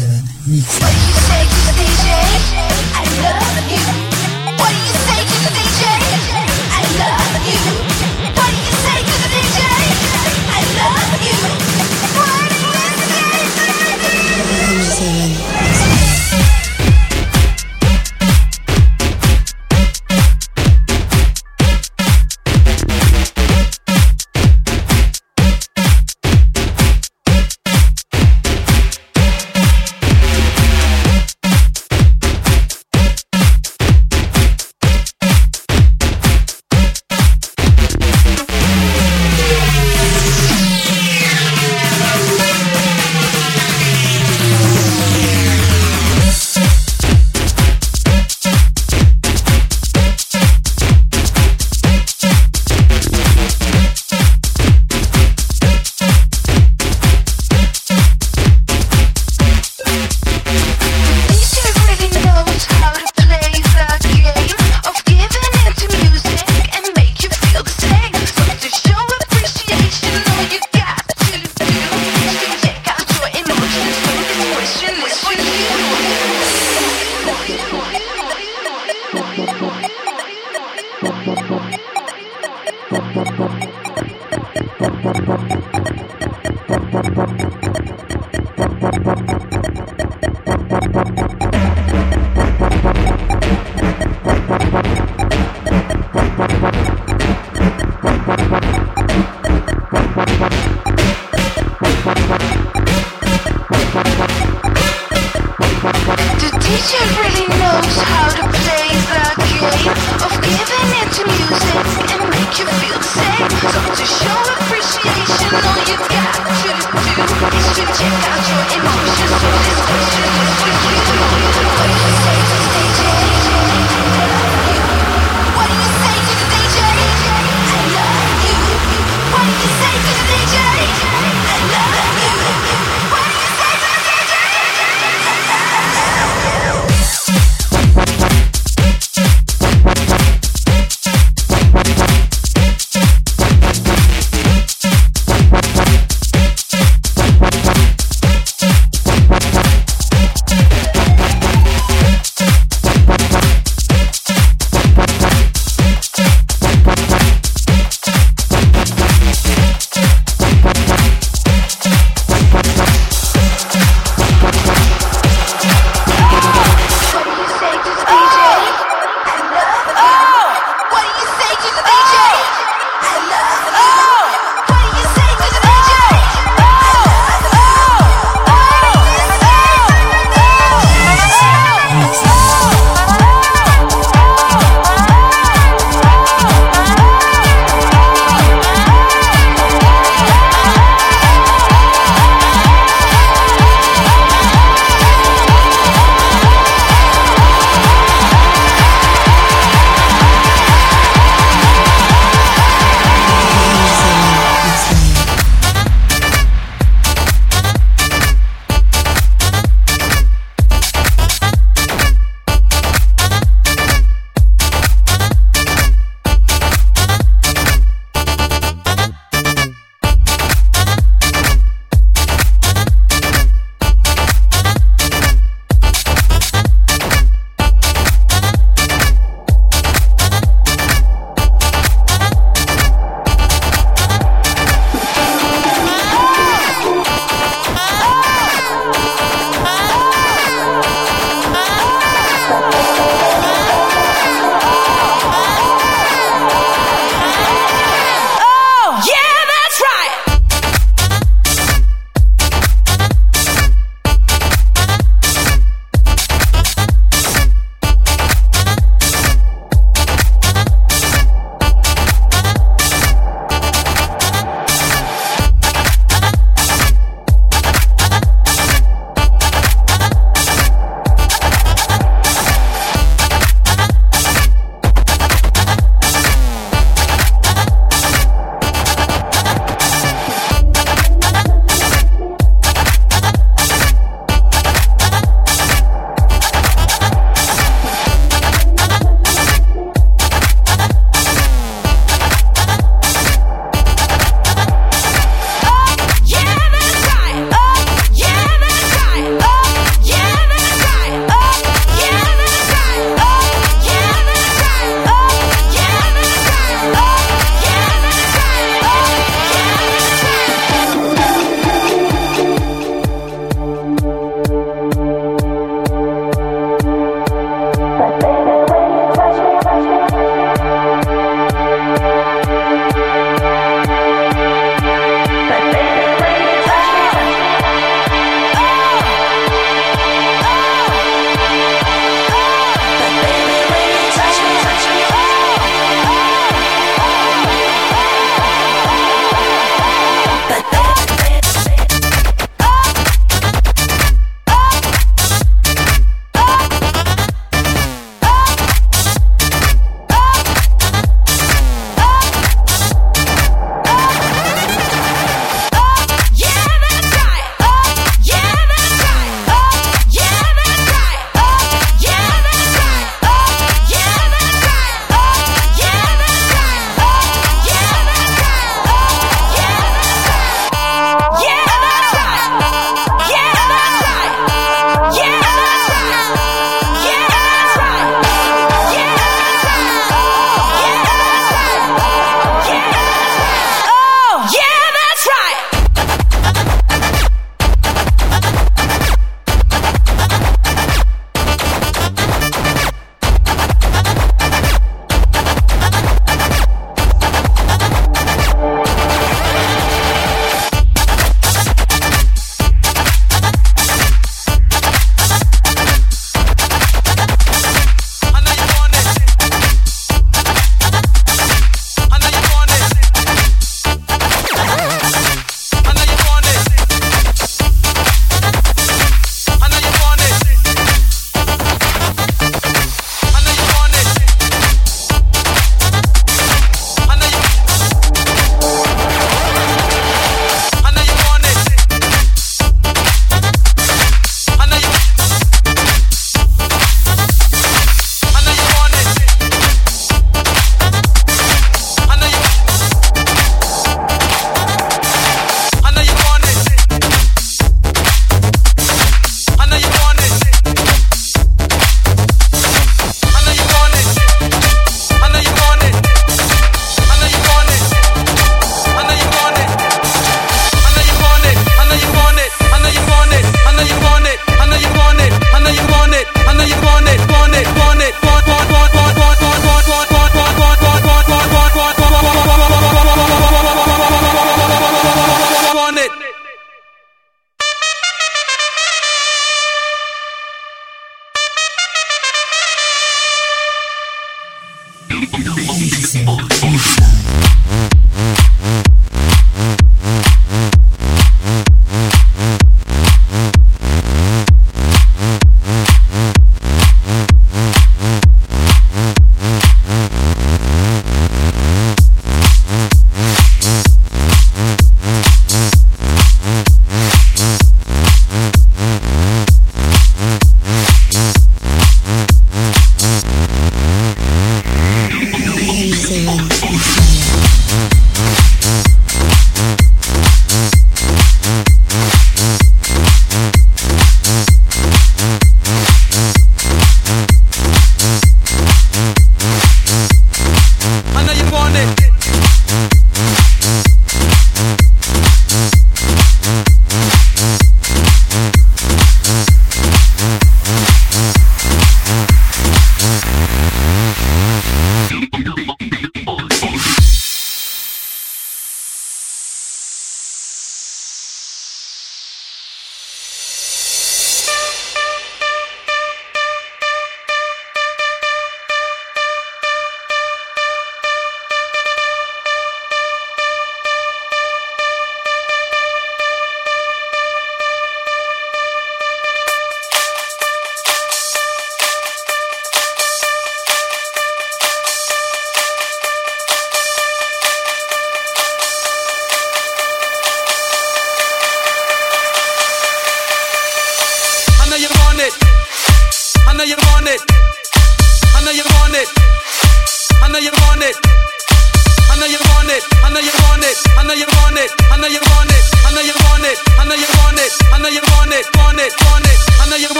97 Mix.